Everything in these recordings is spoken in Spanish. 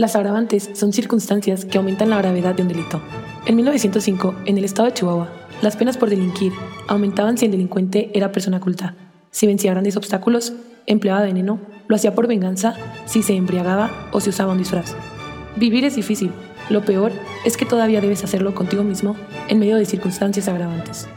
Las agravantes son circunstancias que aumentan la gravedad de un delito. En 1905, en el estado de Chihuahua, las penas por delinquir aumentaban si el delincuente era persona culta, si vencía grandes obstáculos, empleaba veneno, lo hacía por venganza, si se embriagaba o si usaba un disfraz. Vivir es difícil. Lo peor es que todavía debes hacerlo contigo mismo en medio de circunstancias agravantes.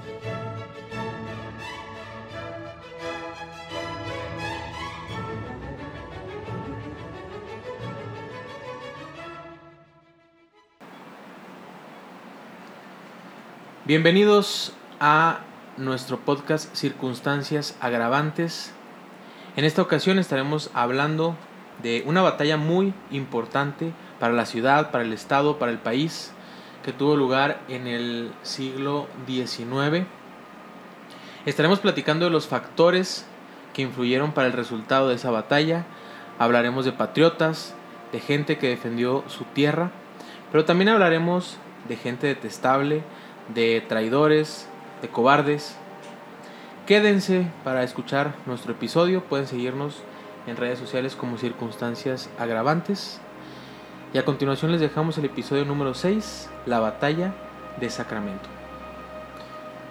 Bienvenidos a nuestro podcast Circunstancias Agravantes. En esta ocasión estaremos hablando de una batalla muy importante para la ciudad, para el estado, para el país, que tuvo lugar en el siglo XIX. Estaremos platicando de los factores que influyeron para el resultado de esa batalla. Hablaremos de patriotas, de gente que defendió su tierra, pero también hablaremos de gente detestable, de traidores, de cobardes. Quédense para escuchar nuestro episodio, pueden seguirnos en redes sociales como circunstancias agravantes. Y a continuación les dejamos el episodio número 6, la batalla de Sacramento.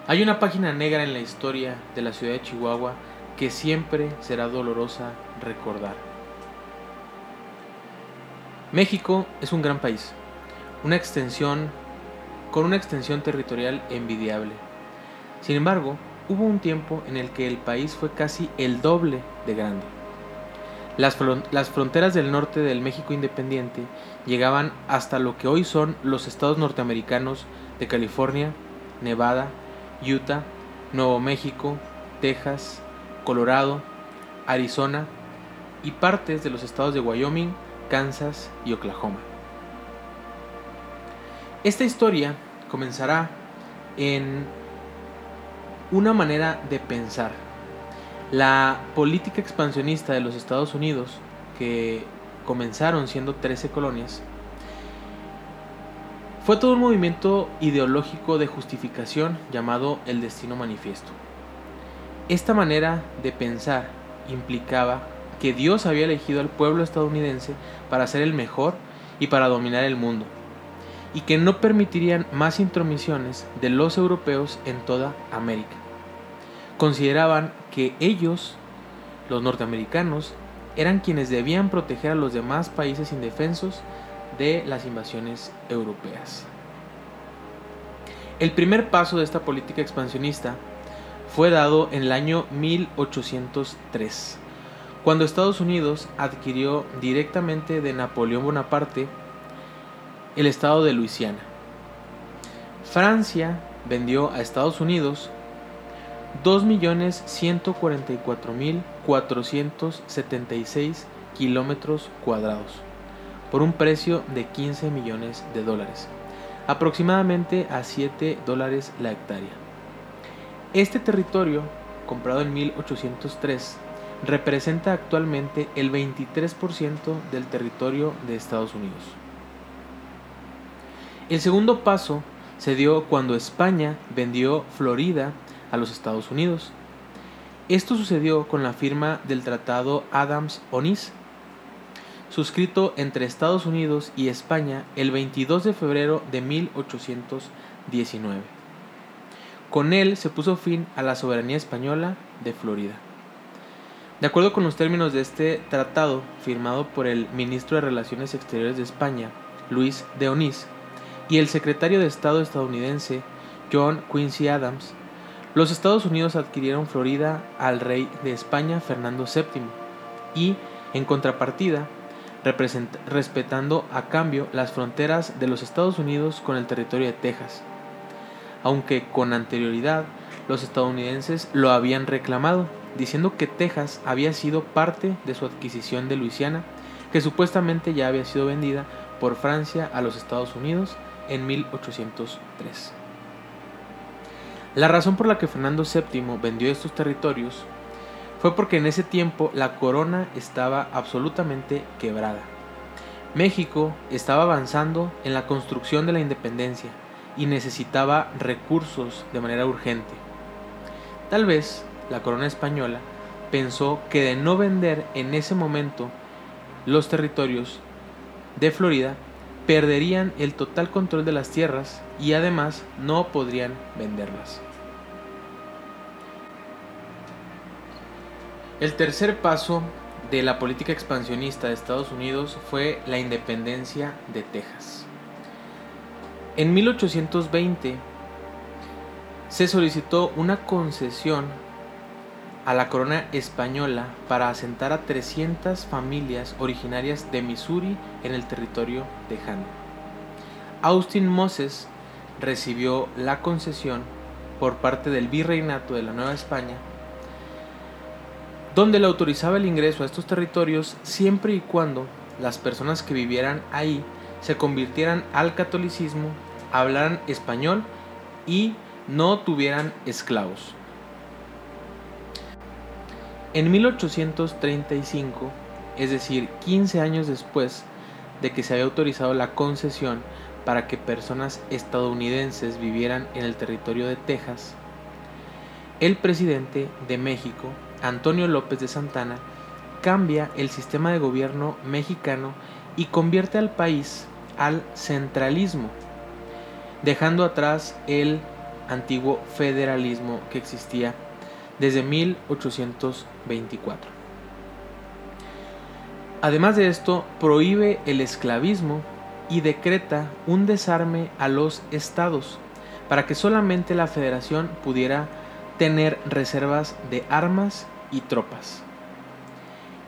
Hay una página negra en la historia de la ciudad de Chihuahua que siempre será dolorosa recordar. México es un gran país, una extensión con una extensión territorial envidiable. Sin embargo, hubo un tiempo en el que el país fue casi el doble de grande. Las, fronteras del norte del México independiente llegaban hasta lo que hoy son los estados norteamericanos de California, Nevada, Utah, Nuevo México, Texas, Colorado, Arizona y partes de los estados de Wyoming, Kansas y Oklahoma. Esta historia comenzará en una manera de pensar. La política expansionista de los Estados Unidos, que comenzaron siendo 13 colonias, fue todo un movimiento ideológico de justificación llamado el destino manifiesto. Esta manera de pensar implicaba que Dios había elegido al pueblo estadounidense para ser el mejor y para dominar el mundo y que no permitirían más intromisiones de los europeos en toda América. Consideraban que ellos, los norteamericanos, eran quienes debían proteger a los demás países indefensos de las invasiones europeas. El primer paso de esta política expansionista fue dado en el año 1803, cuando Estados Unidos adquirió directamente de Napoleón Bonaparte el estado de Luisiana. Francia vendió a Estados Unidos 2.144.476 kilómetros cuadrados por un precio de 15 millones de dólares, aproximadamente a 7 dólares la hectárea. Este territorio, comprado en 1803, representa actualmente el 23% del territorio de Estados Unidos. El segundo paso se dio cuando España vendió Florida a los Estados Unidos. Esto sucedió con la firma del Tratado Adams-Onís, suscrito entre Estados Unidos y España el 22 de febrero de 1819. Con él se puso fin a la soberanía española de Florida. De acuerdo con los términos de este tratado, firmado por el ministro de Relaciones Exteriores de España, Luis de Onís, y el secretario de Estado estadounidense John Quincy Adams, los Estados Unidos adquirieron Florida al rey de España Fernando VII y, en contrapartida, respetando a cambio las fronteras de los Estados Unidos con el territorio de Texas, aunque con anterioridad los estadounidenses lo habían reclamado, diciendo que Texas había sido parte de su adquisición de Luisiana, que supuestamente ya había sido vendida por Francia a los Estados Unidos en 1803. La razón por la que Fernando VII vendió estos territorios fue porque en ese tiempo la corona estaba absolutamente quebrada. México estaba avanzando en la construcción de la independencia y necesitaba recursos de manera urgente. Tal vez la corona española pensó que de no vender en ese momento los territorios de Florida perderían el total control de las tierras y además no podrían venderlas. El tercer paso de la política expansionista de Estados Unidos fue la independencia de Texas. En 1820 se solicitó una concesión a la corona española para asentar a 300 familias originarias de Missouri en el territorio tejano. Austin Moses recibió la concesión por parte del virreinato de la Nueva España, donde le autorizaba el ingreso a estos territorios siempre y cuando las personas que vivieran ahí se convirtieran al catolicismo, hablaran español y no tuvieran esclavos. En 1835, es decir, 15 años después de que se había autorizado la concesión para que personas estadounidenses vivieran en el territorio de Texas, el presidente de México, Antonio López de Santana, cambia el sistema de gobierno mexicano y convierte al país al centralismo, dejando atrás el antiguo federalismo que existía desde 1824. Además de esto, prohíbe el esclavismo y decreta un desarme a los estados para que solamente la federación pudiera tener reservas de armas y tropas.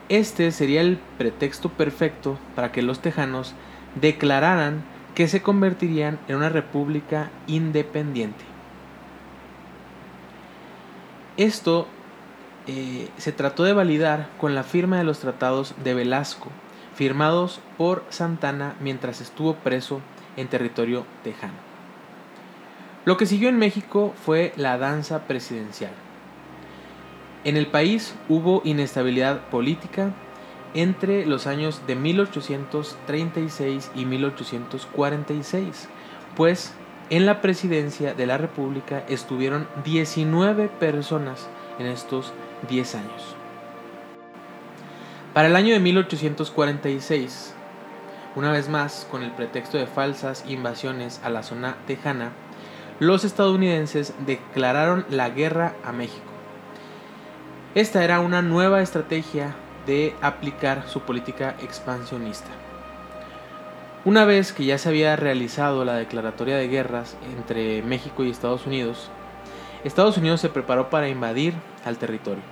Este sería el pretexto perfecto para que los tejanos declararan que se convertirían en una república independiente. Esto eh, se trató de validar con la firma de los tratados de Velasco, firmados por Santana mientras estuvo preso en territorio tejano. Lo que siguió en México fue la danza presidencial. En el país hubo inestabilidad política entre los años de 1836 y 1846, pues en la presidencia de la República estuvieron 19 personas en estos 10 años. Para el año de 1846, una vez más con el pretexto de falsas invasiones a la zona tejana, los estadounidenses declararon la guerra a México. Esta era una nueva estrategia de aplicar su política expansionista. Una vez que ya se había realizado la declaratoria de guerras entre México y Estados Unidos, Estados Unidos se preparó para invadir al territorio.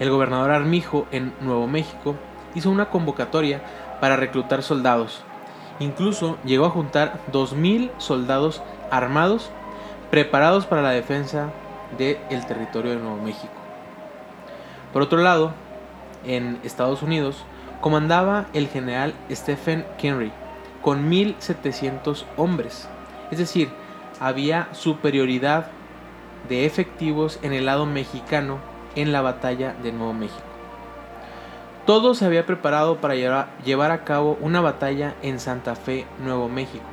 El gobernador Armijo en Nuevo México hizo una convocatoria para reclutar soldados. Incluso llegó a juntar 2.000 soldados armados preparados para la defensa del territorio de Nuevo México. Por otro lado, en Estados Unidos, comandaba el general Stephen Kenry con 1.700 hombres. Es decir, había superioridad de efectivos en el lado mexicano en la batalla de Nuevo México. Todo se había preparado para llevar a cabo una batalla en Santa Fe, Nuevo México.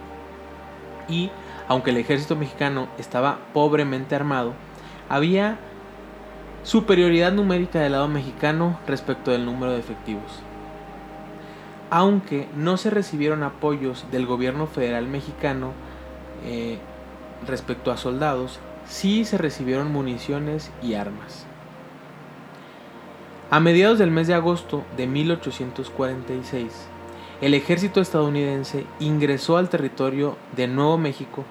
Y, aunque el ejército mexicano estaba pobremente armado, había superioridad numérica del lado mexicano respecto del número de efectivos aunque no se recibieron apoyos del gobierno federal mexicano eh, respecto a soldados, sí se recibieron municiones y armas. A mediados del mes de agosto de 1846, el ejército estadounidense ingresó al territorio de Nuevo México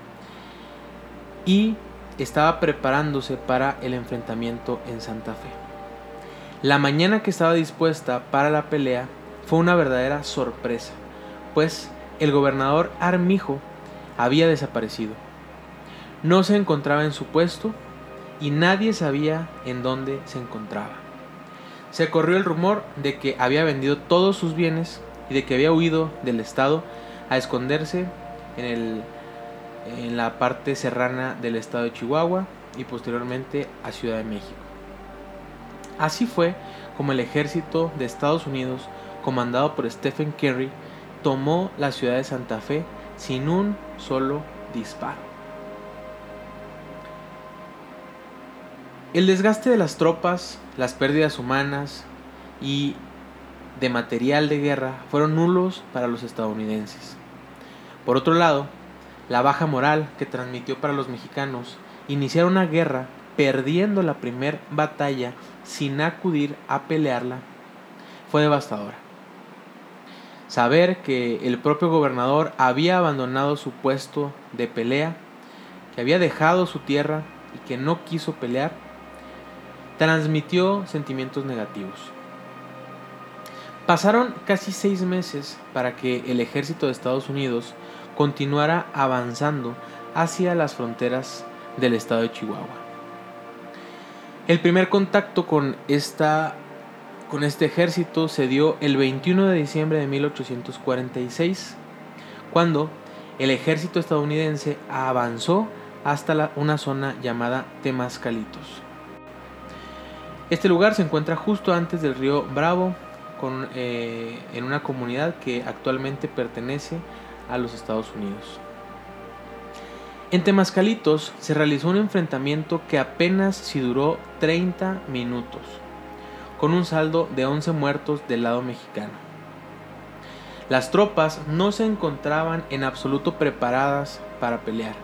y estaba preparándose para el enfrentamiento en Santa Fe. La mañana que estaba dispuesta para la pelea fue una verdadera sorpresa, pues el gobernador Armijo había desaparecido. No se encontraba en su puesto y nadie sabía en dónde se encontraba. Se corrió el rumor de que había vendido todos sus bienes y de que había huido del estado a esconderse en, el, en la parte serrana del estado de Chihuahua y posteriormente a Ciudad de México. Así fue como el ejército de Estados Unidos comandado por Stephen Kerry, tomó la ciudad de Santa Fe sin un solo disparo. El desgaste de las tropas, las pérdidas humanas y de material de guerra fueron nulos para los estadounidenses. Por otro lado, la baja moral que transmitió para los mexicanos iniciar una guerra perdiendo la primera batalla sin acudir a pelearla fue devastadora. Saber que el propio gobernador había abandonado su puesto de pelea, que había dejado su tierra y que no quiso pelear, transmitió sentimientos negativos. Pasaron casi seis meses para que el ejército de Estados Unidos continuara avanzando hacia las fronteras del estado de Chihuahua. El primer contacto con, esta, con este ejército se dio el 21 de diciembre de 1846, cuando el ejército estadounidense avanzó hasta una zona llamada Temascalitos. Este lugar se encuentra justo antes del río Bravo, eh, en una comunidad que actualmente pertenece a los Estados Unidos. En Temascalitos se realizó un enfrentamiento que apenas si duró 30 minutos, con un saldo de 11 muertos del lado mexicano. Las tropas no se encontraban en absoluto preparadas para pelear.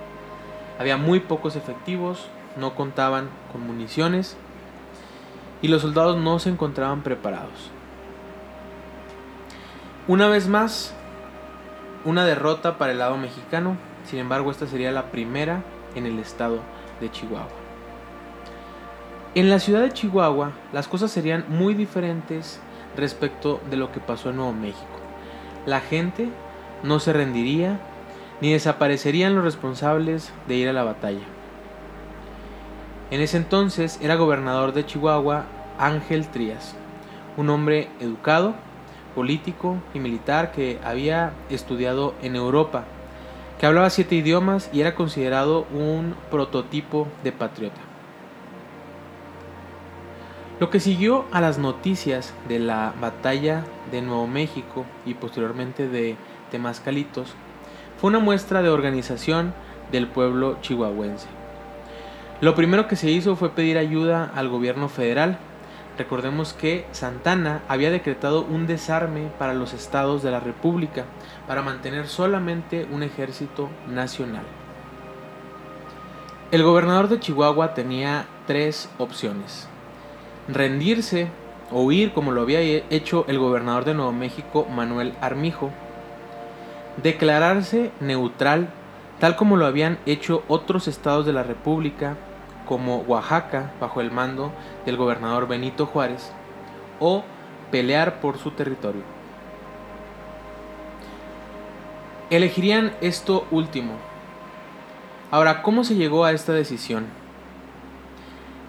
Había muy pocos efectivos, no contaban con municiones y los soldados no se encontraban preparados. Una vez más, una derrota para el lado mexicano, sin embargo esta sería la primera en el estado de Chihuahua. En la ciudad de Chihuahua las cosas serían muy diferentes respecto de lo que pasó en Nuevo México. La gente no se rendiría ni desaparecerían los responsables de ir a la batalla. En ese entonces era gobernador de Chihuahua Ángel Trías, un hombre educado, político y militar que había estudiado en Europa, que hablaba siete idiomas y era considerado un prototipo de patriota. Lo que siguió a las noticias de la batalla de Nuevo México y posteriormente de Temascalitos fue una muestra de organización del pueblo chihuahuense. Lo primero que se hizo fue pedir ayuda al gobierno federal. Recordemos que Santana había decretado un desarme para los estados de la República para mantener solamente un ejército nacional. El gobernador de Chihuahua tenía tres opciones. Rendirse o huir como lo había hecho el gobernador de Nuevo México, Manuel Armijo. Declararse neutral tal como lo habían hecho otros estados de la República como Oaxaca bajo el mando del gobernador Benito Juárez, o pelear por su territorio. Elegirían esto último. Ahora, ¿cómo se llegó a esta decisión?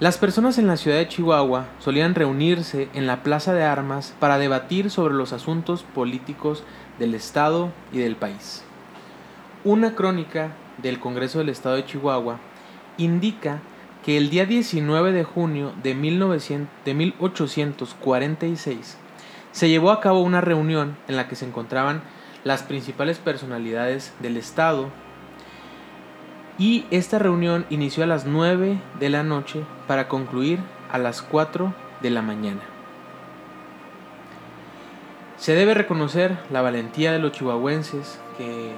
Las personas en la ciudad de Chihuahua solían reunirse en la plaza de armas para debatir sobre los asuntos políticos del Estado y del país. Una crónica del Congreso del Estado de Chihuahua indica que el día 19 de junio de, 1846 se llevó a cabo una reunión en la que se encontraban las principales personalidades del Estado y esta reunión inició a las 9 de la noche para concluir a las 4 de la mañana. Se debe reconocer la valentía de los chihuahuenses que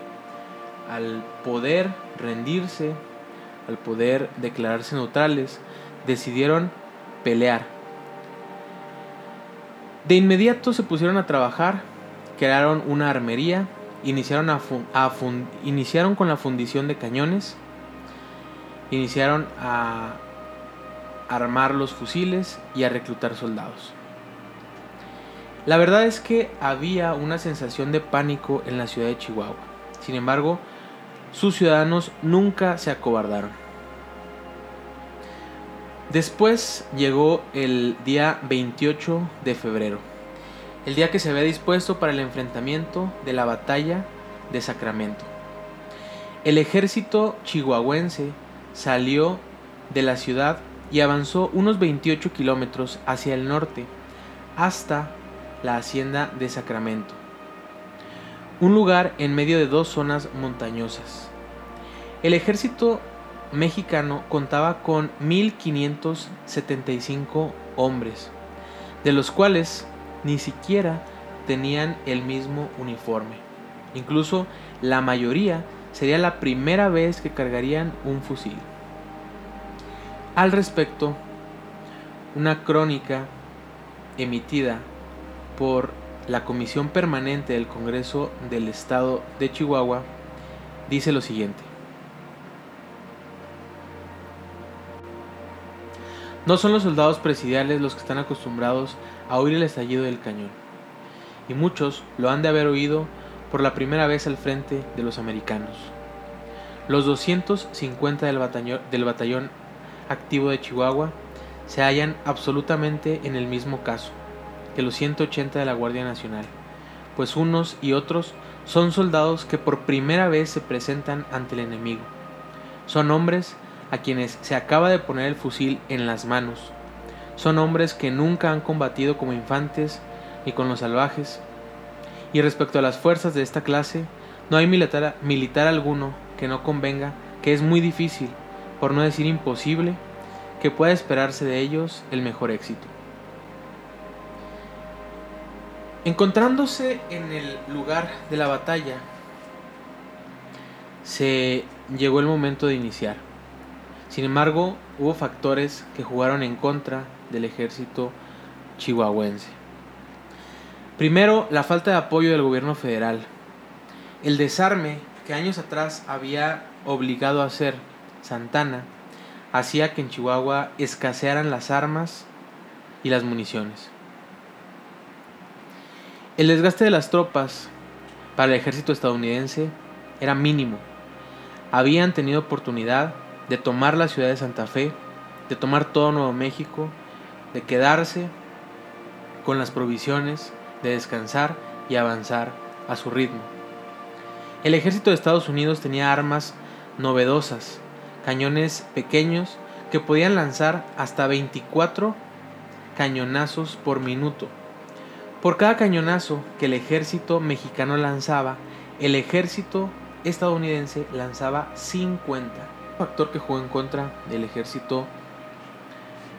al poder rendirse al poder declararse neutrales, decidieron pelear. De inmediato se pusieron a trabajar, crearon una armería, iniciaron, iniciaron con la fundición de cañones, iniciaron a armar los fusiles y a reclutar soldados. La verdad es que había una sensación de pánico en la ciudad de Chihuahua. Sin embargo, sus ciudadanos nunca se acobardaron. Después llegó el día 28 de febrero, el día que se había dispuesto para el enfrentamiento de la batalla de Sacramento. El ejército chihuahuense salió de la ciudad y avanzó unos 28 kilómetros hacia el norte hasta la hacienda de Sacramento un lugar en medio de dos zonas montañosas. El ejército mexicano contaba con 1.575 hombres, de los cuales ni siquiera tenían el mismo uniforme. Incluso la mayoría sería la primera vez que cargarían un fusil. Al respecto, una crónica emitida por la Comisión Permanente del Congreso del Estado de Chihuahua dice lo siguiente. No son los soldados presidiales los que están acostumbrados a oír el estallido del cañón, y muchos lo han de haber oído por la primera vez al frente de los americanos. Los 250 del batallón, del batallón activo de Chihuahua se hallan absolutamente en el mismo caso que los 180 de la Guardia Nacional, pues unos y otros son soldados que por primera vez se presentan ante el enemigo. Son hombres a quienes se acaba de poner el fusil en las manos. Son hombres que nunca han combatido como infantes ni con los salvajes. Y respecto a las fuerzas de esta clase, no hay militar, militar alguno que no convenga que es muy difícil, por no decir imposible, que pueda esperarse de ellos el mejor éxito. Encontrándose en el lugar de la batalla, se llegó el momento de iniciar. Sin embargo, hubo factores que jugaron en contra del ejército chihuahuense. Primero, la falta de apoyo del gobierno federal. El desarme que años atrás había obligado a hacer Santana hacía que en Chihuahua escasearan las armas y las municiones. El desgaste de las tropas para el ejército estadounidense era mínimo. Habían tenido oportunidad de tomar la ciudad de Santa Fe, de tomar todo Nuevo México, de quedarse con las provisiones, de descansar y avanzar a su ritmo. El ejército de Estados Unidos tenía armas novedosas, cañones pequeños que podían lanzar hasta 24 cañonazos por minuto. Por cada cañonazo que el ejército mexicano lanzaba, el ejército estadounidense lanzaba 50. Un factor que jugó en contra del ejército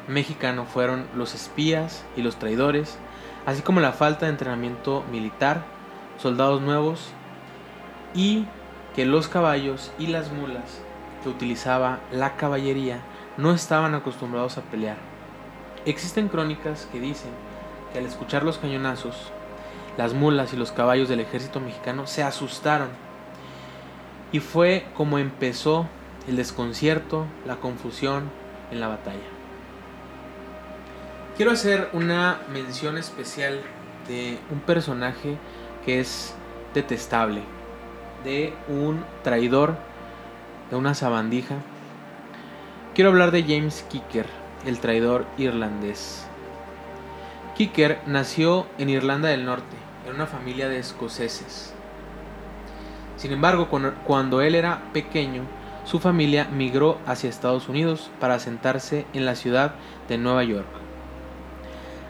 mexicano fueron los espías y los traidores, así como la falta de entrenamiento militar, soldados nuevos y que los caballos y las mulas que utilizaba la caballería no estaban acostumbrados a pelear. Existen crónicas que dicen que al escuchar los cañonazos, las mulas y los caballos del ejército mexicano se asustaron. Y fue como empezó el desconcierto, la confusión en la batalla. Quiero hacer una mención especial de un personaje que es detestable, de un traidor, de una sabandija. Quiero hablar de James Kicker, el traidor irlandés. Kicker nació en Irlanda del Norte, en una familia de escoceses. Sin embargo, cuando él era pequeño, su familia migró hacia Estados Unidos para asentarse en la ciudad de Nueva York.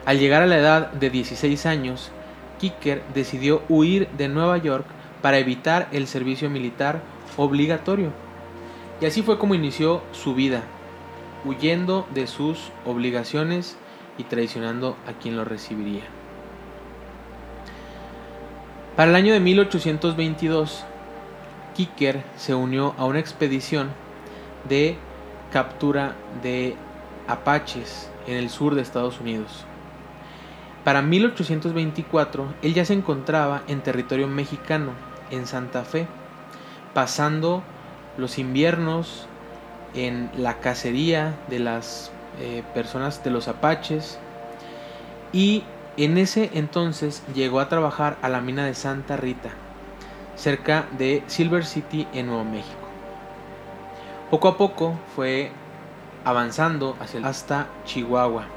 Al llegar a la edad de 16 años, Kicker decidió huir de Nueva York para evitar el servicio militar obligatorio. Y así fue como inició su vida, huyendo de sus obligaciones y traicionando a quien lo recibiría. Para el año de 1822, Kicker se unió a una expedición de captura de apaches en el sur de Estados Unidos. Para 1824, él ya se encontraba en territorio mexicano en Santa Fe, pasando los inviernos en la cacería de las eh, personas de los apaches y en ese entonces llegó a trabajar a la mina de Santa Rita, cerca de Silver City en Nuevo México. Poco a poco fue avanzando hasta Chihuahua.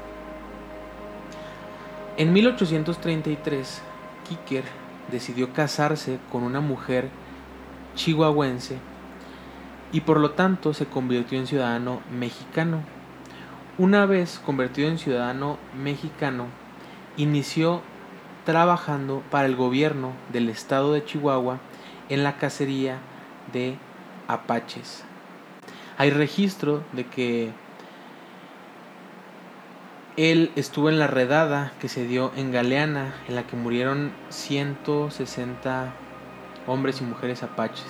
En 1833, Kicker decidió casarse con una mujer chihuahuense y por lo tanto se convirtió en ciudadano mexicano. Una vez convertido en ciudadano mexicano, inició trabajando para el gobierno del estado de Chihuahua en la cacería de apaches. Hay registro de que Él estuvo en la redada que se dio en Galeana, en la que murieron 160 hombres y mujeres apaches.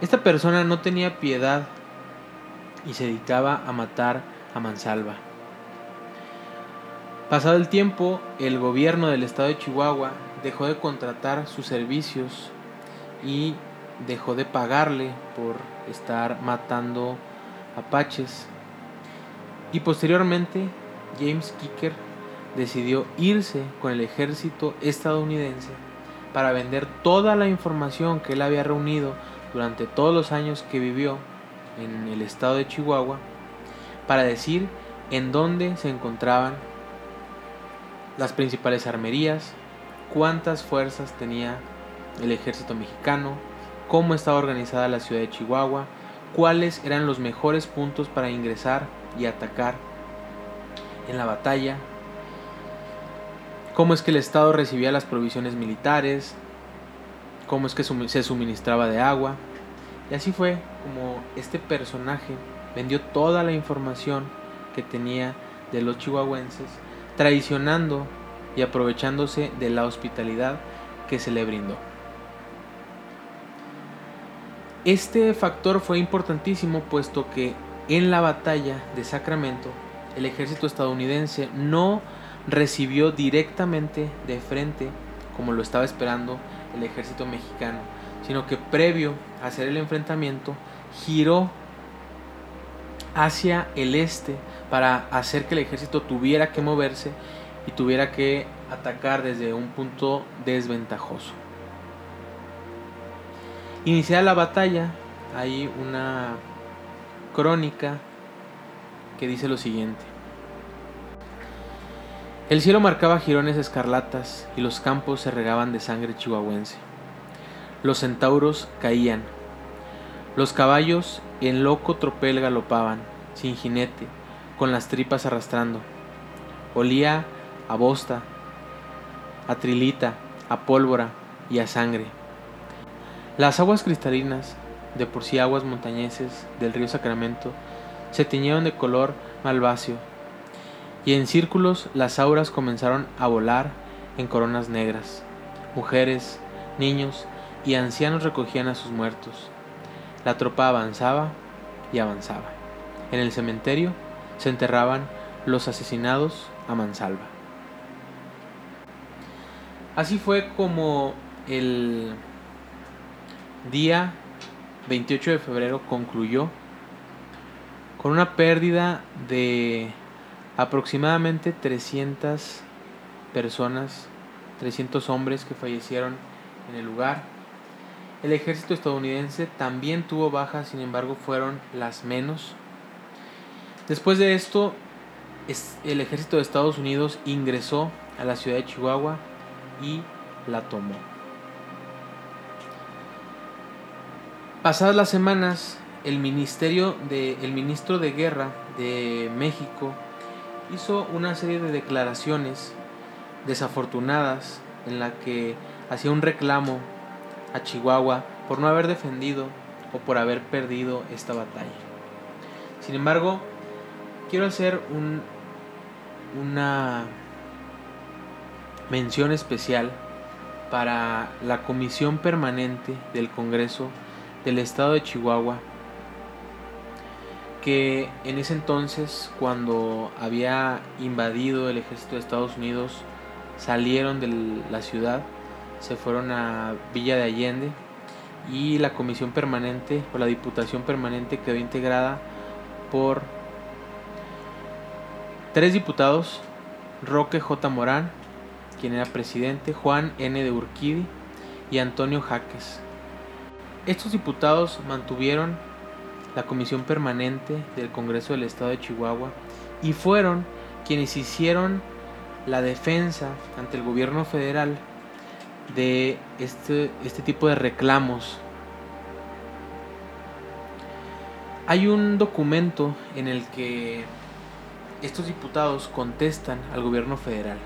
Esta persona no tenía piedad y se dedicaba a matar a mansalva. Pasado el tiempo, el gobierno del estado de Chihuahua dejó de contratar sus servicios y dejó de pagarle por estar matando apaches. Y posteriormente, James Kicker decidió irse con el ejército estadounidense para vender toda la información que él había reunido durante todos los años que vivió en el estado de Chihuahua para decir en dónde se encontraban las principales armerías, cuántas fuerzas tenía el ejército mexicano, cómo estaba organizada la ciudad de Chihuahua, cuáles eran los mejores puntos para ingresar y atacar en la batalla, cómo es que el Estado recibía las provisiones militares, cómo es que se suministraba de agua. Y así fue como este personaje vendió toda la información que tenía de los chihuahuenses, traicionando y aprovechándose de la hospitalidad que se le brindó. Este factor fue importantísimo puesto que en la batalla de Sacramento el ejército estadounidense no recibió directamente de frente como lo estaba esperando el ejército mexicano, sino que previo a hacer el enfrentamiento giró hacia el este para hacer que el ejército tuviera que moverse y tuviera que atacar desde un punto desventajoso. Iniciada la batalla, hay una crónica que dice lo siguiente. El cielo marcaba jirones escarlatas y los campos se regaban de sangre chihuahuense. Los centauros caían. Los caballos en loco tropel galopaban, sin jinete, con las tripas arrastrando. Olía a bosta, a trilita, a pólvora y a sangre. Las aguas cristalinas, de por sí aguas montañeses del río Sacramento, se tiñeron de color malváceo, y en círculos las auras comenzaron a volar en coronas negras. Mujeres, niños y ancianos recogían a sus muertos. La tropa avanzaba y avanzaba. En el cementerio se enterraban los asesinados a mansalva. Así fue como el día 28 de febrero concluyó con una pérdida de aproximadamente 300 personas, 300 hombres que fallecieron en el lugar. El ejército estadounidense también tuvo bajas, sin embargo fueron las menos. Después de esto, el ejército de Estados Unidos ingresó a la ciudad de Chihuahua y la tomó. Pasadas las semanas, el ministerio de el ministro de Guerra de México hizo una serie de declaraciones desafortunadas en la que hacía un reclamo a Chihuahua por no haber defendido o por haber perdido esta batalla. Sin embargo, quiero hacer un, una mención especial para la comisión permanente del Congreso del estado de Chihuahua, que en ese entonces, cuando había invadido el ejército de Estados Unidos, salieron de la ciudad, se fueron a Villa de Allende y la comisión permanente o la diputación permanente quedó integrada por tres diputados, Roque J. Morán, quien era presidente, Juan N. de Urquidi y Antonio Jaques. Estos diputados mantuvieron la comisión permanente del Congreso del Estado de Chihuahua y fueron quienes hicieron la defensa ante el gobierno federal de este, este tipo de reclamos. Hay un documento en el que estos diputados contestan al gobierno federal.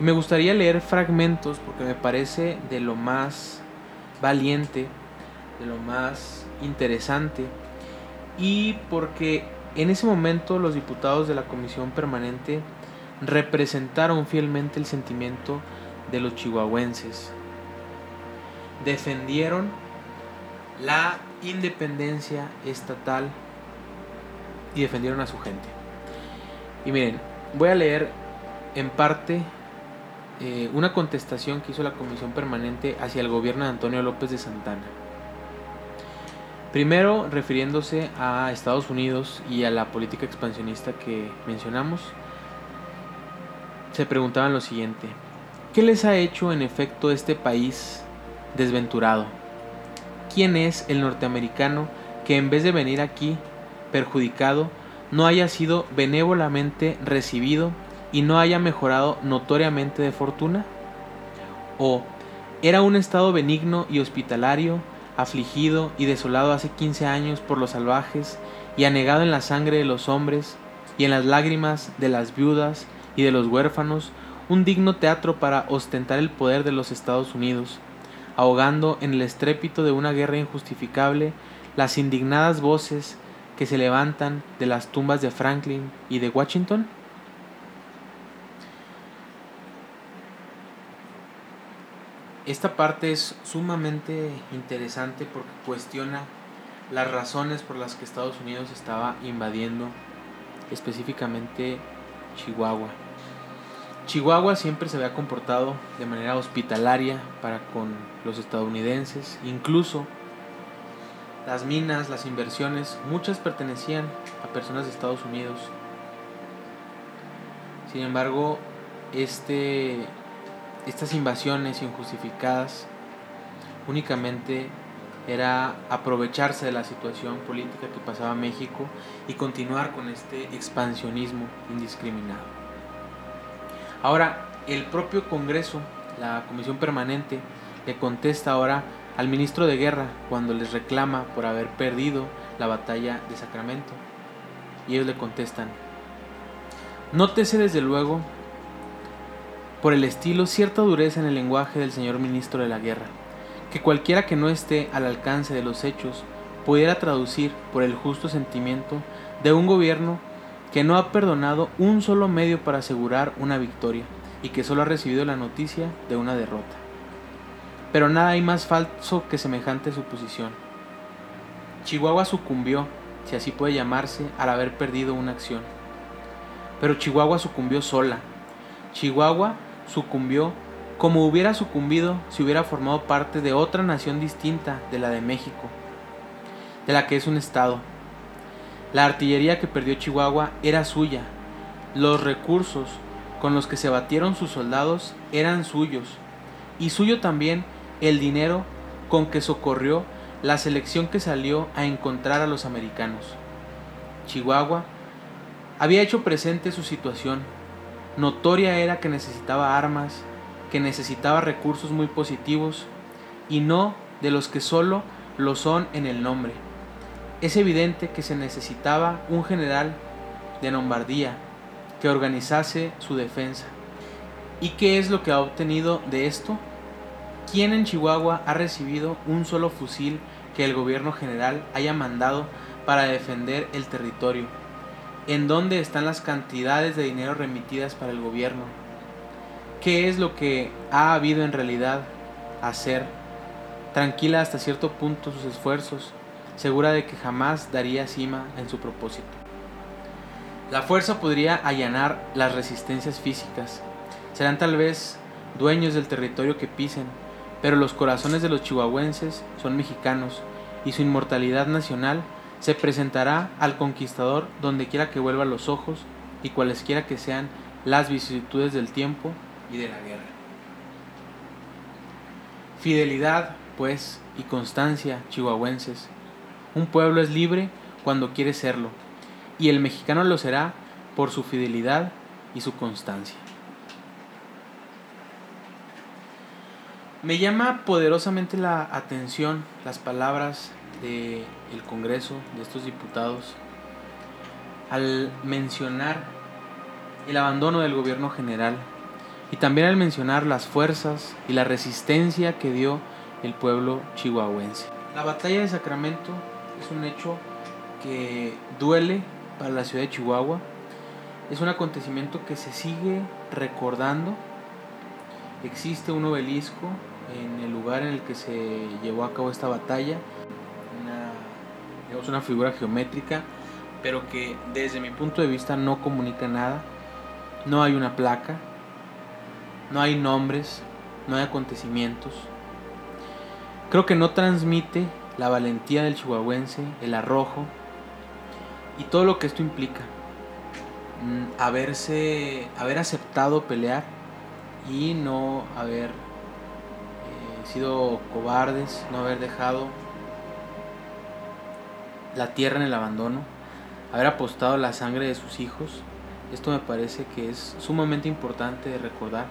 Me gustaría leer fragmentos porque me parece de lo más valiente de lo más interesante y porque En ese momento los diputados de la comisión permanente representaron fielmente el sentimiento de los chihuahuenses. Defendieron la independencia estatal y defendieron a su gente. Y miren, voy a leer en parte eh, una contestación que hizo la Comisión Permanente hacia el gobierno de Antonio López de Santana. Primero, refiriéndose a Estados Unidos y a la política expansionista que mencionamos, se preguntaban lo siguiente, ¿qué les ha hecho en efecto este país desventurado? ¿Quién es el norteamericano que en vez de venir aquí perjudicado, no haya sido benévolamente recibido y no haya mejorado notoriamente de fortuna? ¿O era un estado benigno y hospitalario, afligido y desolado hace 15 años por los salvajes y anegado en la sangre de los hombres y en las lágrimas de las viudas y de los huérfanos, un digno teatro para ostentar el poder de los Estados Unidos, ahogando en el estrépito de una guerra injustificable las indignadas voces que se levantan de las tumbas de Franklin y de Washington? Esta parte es sumamente interesante porque cuestiona las razones por las que Estados Unidos estaba invadiendo específicamente Chihuahua. Chihuahua siempre se había comportado de manera hospitalaria para con los estadounidenses, incluso las minas, las inversiones, muchas pertenecían a personas de Estados Unidos. Sin embargo, este, estas invasiones injustificadas únicamente era aprovecharse de la situación política que pasaba México y continuar con este expansionismo indiscriminado. Ahora, el propio Congreso, la Comisión Permanente, le contesta ahora al ministro de Guerra cuando les reclama por haber perdido la batalla de Sacramento. Y ellos le contestan, nótese desde luego por el estilo cierta dureza en el lenguaje del señor ministro de la Guerra, que cualquiera que no esté al alcance de los hechos pudiera traducir por el justo sentimiento de un gobierno que no ha perdonado un solo medio para asegurar una victoria y que solo ha recibido la noticia de una derrota. Pero nada hay más falso que semejante suposición. Chihuahua sucumbió, si así puede llamarse, al haber perdido una acción. Pero Chihuahua sucumbió sola. Chihuahua sucumbió como hubiera sucumbido si hubiera formado parte de otra nación distinta de la de México, de la que es un estado la artillería que perdió Chihuahua era suya. Los recursos con los que se batieron sus soldados eran suyos. Y suyo también el dinero con que socorrió la selección que salió a encontrar a los americanos. Chihuahua había hecho presente su situación. Notoria era que necesitaba armas, que necesitaba recursos muy positivos y no de los que solo lo son en el nombre es evidente que se necesitaba un general de Lombardía que organizase su defensa. ¿Y qué es lo que ha obtenido de esto? ¿Quién en Chihuahua ha recibido un solo fusil que el gobierno general haya mandado para defender el territorio? ¿En dónde están las cantidades de dinero remitidas para el gobierno? ¿Qué es lo que ha habido en realidad hacer? Tranquila hasta cierto punto sus esfuerzos segura de que jamás daría cima en su propósito. La fuerza podría allanar las resistencias físicas. Serán tal vez dueños del territorio que pisen, pero los corazones de los chihuahuenses son mexicanos y su inmortalidad nacional se presentará al conquistador donde quiera que vuelva los ojos y cualesquiera que sean las vicisitudes del tiempo y de la guerra. Fidelidad, pues, y constancia, chihuahuenses, un pueblo es libre cuando quiere serlo, y el mexicano lo será por su fidelidad y su constancia. Me llama poderosamente la atención las palabras del el Congreso, de estos diputados, al mencionar el abandono del gobierno general y también al mencionar las fuerzas y la resistencia que dio el pueblo chihuahuense. La batalla de Sacramento es un hecho que duele para la ciudad de Chihuahua. Es un acontecimiento que se sigue recordando. Existe un obelisco en el lugar en el que se llevó a cabo esta batalla. Una, una figura geométrica, pero que desde mi punto de vista no comunica nada. No hay una placa, no hay nombres, no hay acontecimientos. Creo que no transmite la valentía del chihuahuense, el arrojo y todo lo que esto implica. Mm, haberse, haber aceptado pelear y no haber eh, sido cobardes, no haber dejado la tierra en el abandono, haber apostado la sangre de sus hijos. Esto me parece que es sumamente importante recordar.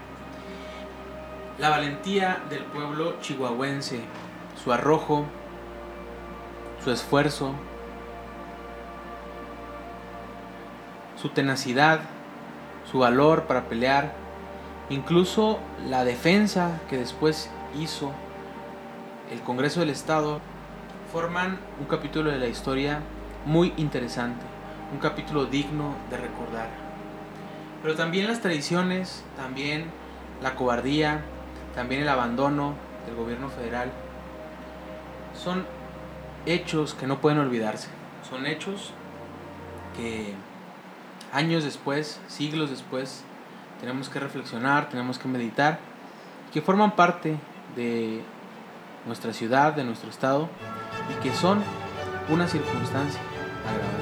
La valentía del pueblo chihuahuense, su arrojo, su esfuerzo, su tenacidad, su valor para pelear, incluso la defensa que después hizo el Congreso del Estado, forman un capítulo de la historia muy interesante, un capítulo digno de recordar. Pero también las tradiciones, también la cobardía, también el abandono del gobierno federal, son hechos que no pueden olvidarse, son hechos que años después, siglos después, tenemos que reflexionar, tenemos que meditar, que forman parte de nuestra ciudad, de nuestro estado, y que son una circunstancia agradable.